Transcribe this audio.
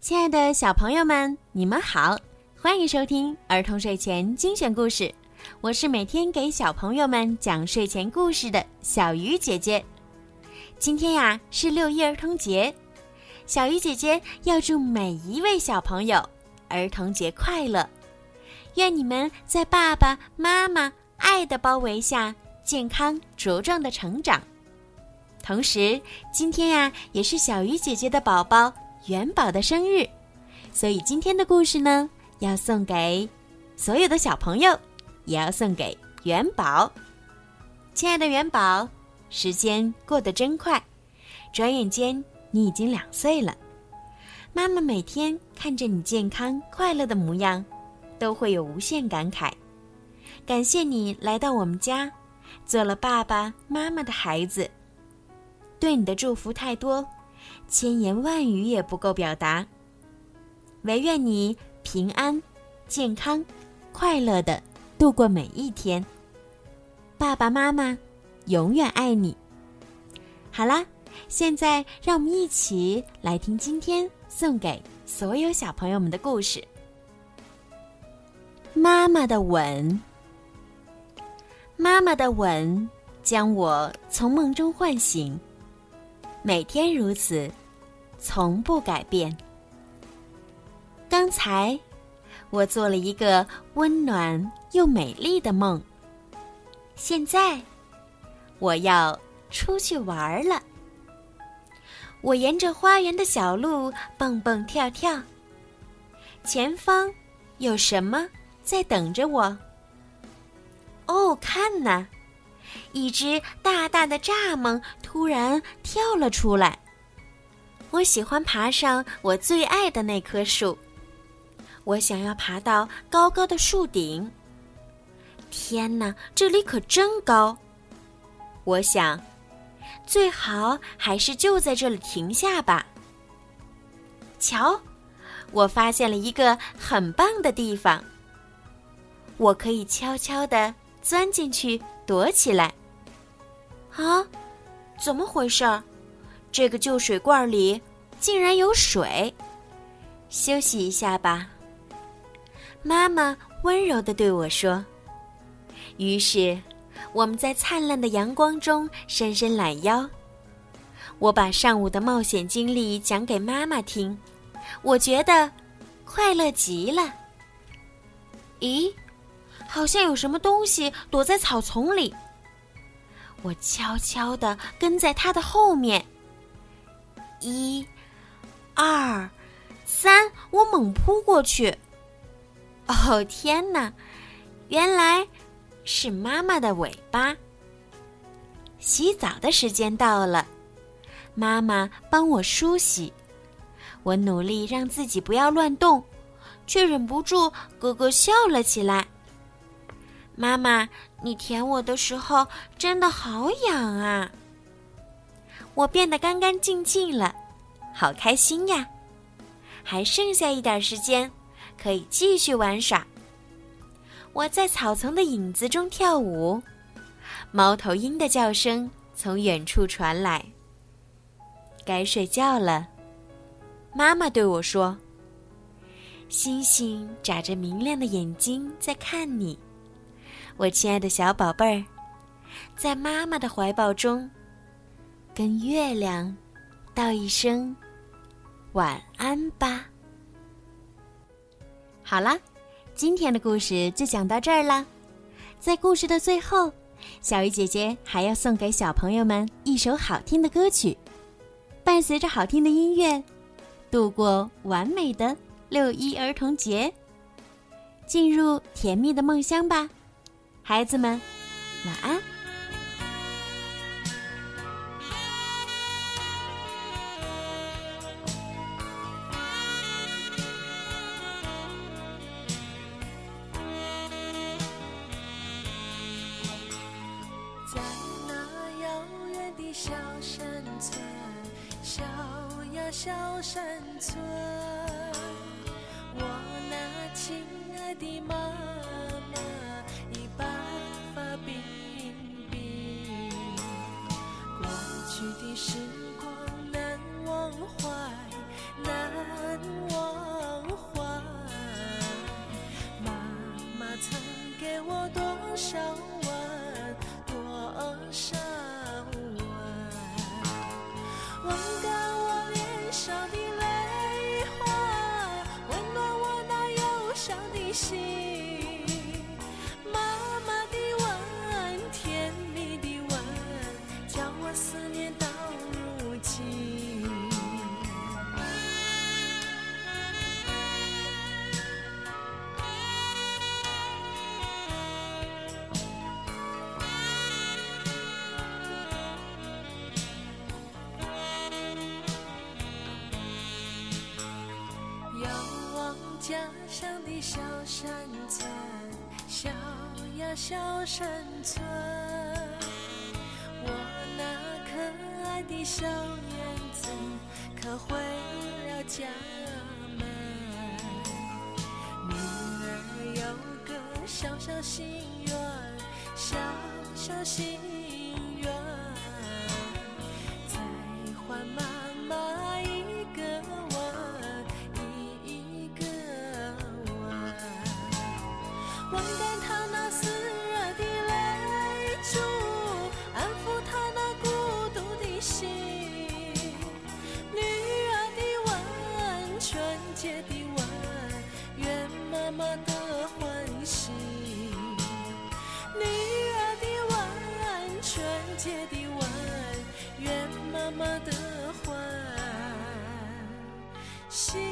亲爱的小朋友们，你们好，欢迎收听儿童睡前精选故事。我是每天给小朋友们讲睡前故事的小鱼姐姐。今天呀是六一儿童节，小鱼姐姐要祝每一位小朋友儿童节快乐，愿你们在爸爸妈妈爱的包围下健康茁壮的成长。同时，今天呀也是小鱼姐姐的宝宝。元宝的生日，所以今天的故事呢，要送给所有的小朋友，也要送给元宝。亲爱的元宝，时间过得真快，转眼间你已经两岁了。妈妈每天看着你健康快乐的模样，都会有无限感慨。感谢你来到我们家，做了爸爸妈妈的孩子，对你的祝福太多。千言万语也不够表达。唯愿你平安、健康、快乐的度过每一天。爸爸妈妈永远爱你。好啦，现在让我们一起来听今天送给所有小朋友们的故事。妈妈的吻，妈妈的吻将我从梦中唤醒。每天如此，从不改变。刚才，我做了一个温暖又美丽的梦。现在，我要出去玩了。我沿着花园的小路蹦蹦跳跳。前方有什么在等着我？哦，看呐！一只大大的蚱蜢突然跳了出来。我喜欢爬上我最爱的那棵树。我想要爬到高高的树顶。天哪，这里可真高！我想，最好还是就在这里停下吧。瞧，我发现了一个很棒的地方。我可以悄悄地钻进去。躲起来！啊，怎么回事儿？这个旧水罐里竟然有水！休息一下吧。妈妈温柔的对我说。于是，我们在灿烂的阳光中伸伸懒腰。我把上午的冒险经历讲给妈妈听，我觉得快乐极了。咦？好像有什么东西躲在草丛里。我悄悄地跟在他的后面。一、二、三，我猛扑过去。哦天哪！原来是妈妈的尾巴。洗澡的时间到了，妈妈帮我梳洗。我努力让自己不要乱动，却忍不住咯咯笑了起来。妈妈，你舔我的时候真的好痒啊！我变得干干净净了，好开心呀！还剩下一点时间，可以继续玩耍。我在草丛的影子中跳舞，猫头鹰的叫声从远处传来。该睡觉了，妈妈对我说：“星星眨着明亮的眼睛在看你。”我亲爱的小宝贝儿，在妈妈的怀抱中，跟月亮道一声晚安吧。好啦，今天的故事就讲到这儿啦。在故事的最后，小鱼姐姐还要送给小朋友们一首好听的歌曲，伴随着好听的音乐，度过完美的六一儿童节，进入甜蜜的梦乡吧。孩子们，晚安。在那遥远的小山村，小呀小山村，我那亲爱的妈妈。手。家乡的小山村，小呀小山村，我那可爱的小燕子可回了家门。女儿有个小小心愿，小小心し